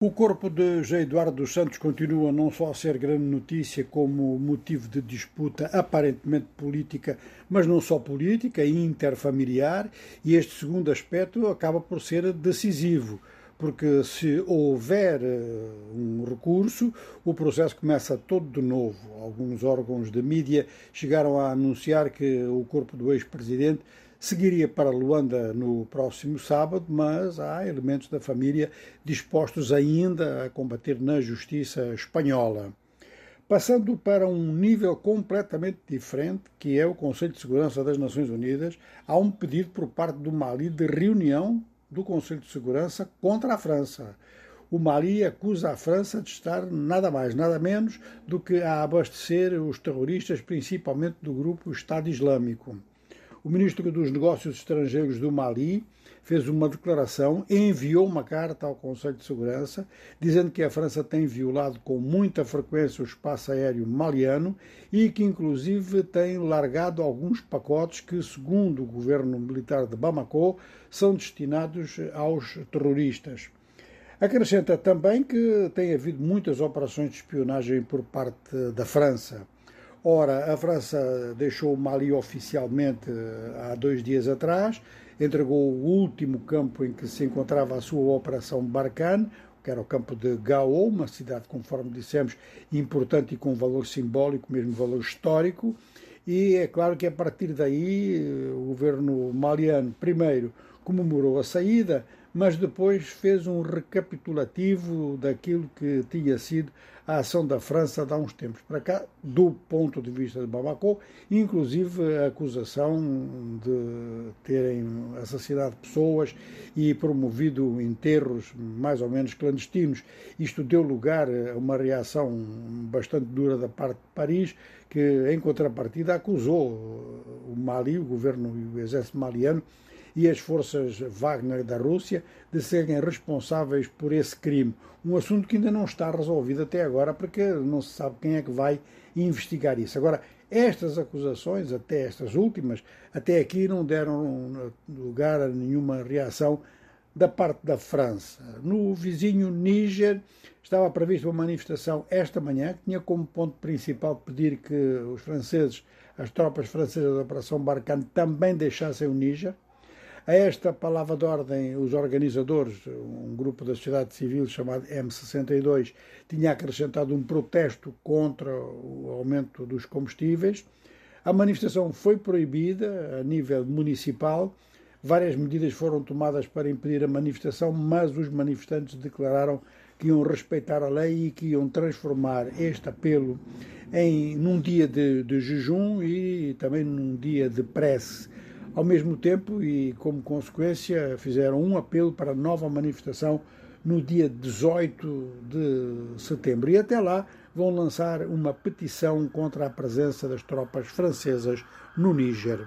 O corpo de José Eduardo dos Santos continua não só a ser grande notícia como motivo de disputa aparentemente política, mas não só política, interfamiliar, e este segundo aspecto acaba por ser decisivo, porque se houver eh, um recurso, o processo começa todo de novo. Alguns órgãos de mídia chegaram a anunciar que o corpo do ex-presidente Seguiria para Luanda no próximo sábado, mas há elementos da família dispostos ainda a combater na justiça espanhola. Passando para um nível completamente diferente, que é o Conselho de Segurança das Nações Unidas, há um pedido por parte do Mali de reunião do Conselho de Segurança contra a França. O Mali acusa a França de estar nada mais, nada menos do que a abastecer os terroristas, principalmente do grupo Estado Islâmico. O ministro dos Negócios Estrangeiros do Mali fez uma declaração, enviou uma carta ao Conselho de Segurança, dizendo que a França tem violado com muita frequência o espaço aéreo maliano e que, inclusive, tem largado alguns pacotes que, segundo o governo militar de Bamako, são destinados aos terroristas. Acrescenta também que tem havido muitas operações de espionagem por parte da França. Ora, a França deixou o Mali oficialmente eh, há dois dias atrás, entregou o último campo em que se encontrava a sua operação Barkhane, que era o campo de Gao, uma cidade, conforme dissemos, importante e com valor simbólico, mesmo valor histórico. E é claro que a partir daí eh, o governo maliano, primeiro, comemorou a saída, mas depois fez um recapitulativo daquilo que tinha sido a ação da França há uns tempos para cá, do ponto de vista de Bamako, inclusive a acusação de terem assassinado pessoas e promovido enterros mais ou menos clandestinos. Isto deu lugar a uma reação bastante dura da parte de Paris, que em contrapartida acusou o Mali, o governo e o exército maliano, e as forças Wagner da Rússia de serem responsáveis por esse crime. Um assunto que ainda não está resolvido até agora, porque não se sabe quem é que vai investigar isso. Agora, estas acusações, até estas últimas, até aqui não deram lugar a nenhuma reação da parte da França. No vizinho Níger estava prevista uma manifestação esta manhã que tinha como ponto principal pedir que os franceses, as tropas francesas da Operação Barkhane também deixassem o Níger. A esta palavra de ordem, os organizadores, um grupo da sociedade civil chamado M62, tinha acrescentado um protesto contra o aumento dos combustíveis. A manifestação foi proibida a nível municipal. Várias medidas foram tomadas para impedir a manifestação, mas os manifestantes declararam que iam respeitar a lei e que iam transformar este apelo em num dia de, de jejum e também num dia de prece ao mesmo tempo, e como consequência, fizeram um apelo para nova manifestação no dia 18 de setembro. E até lá vão lançar uma petição contra a presença das tropas francesas no Níger.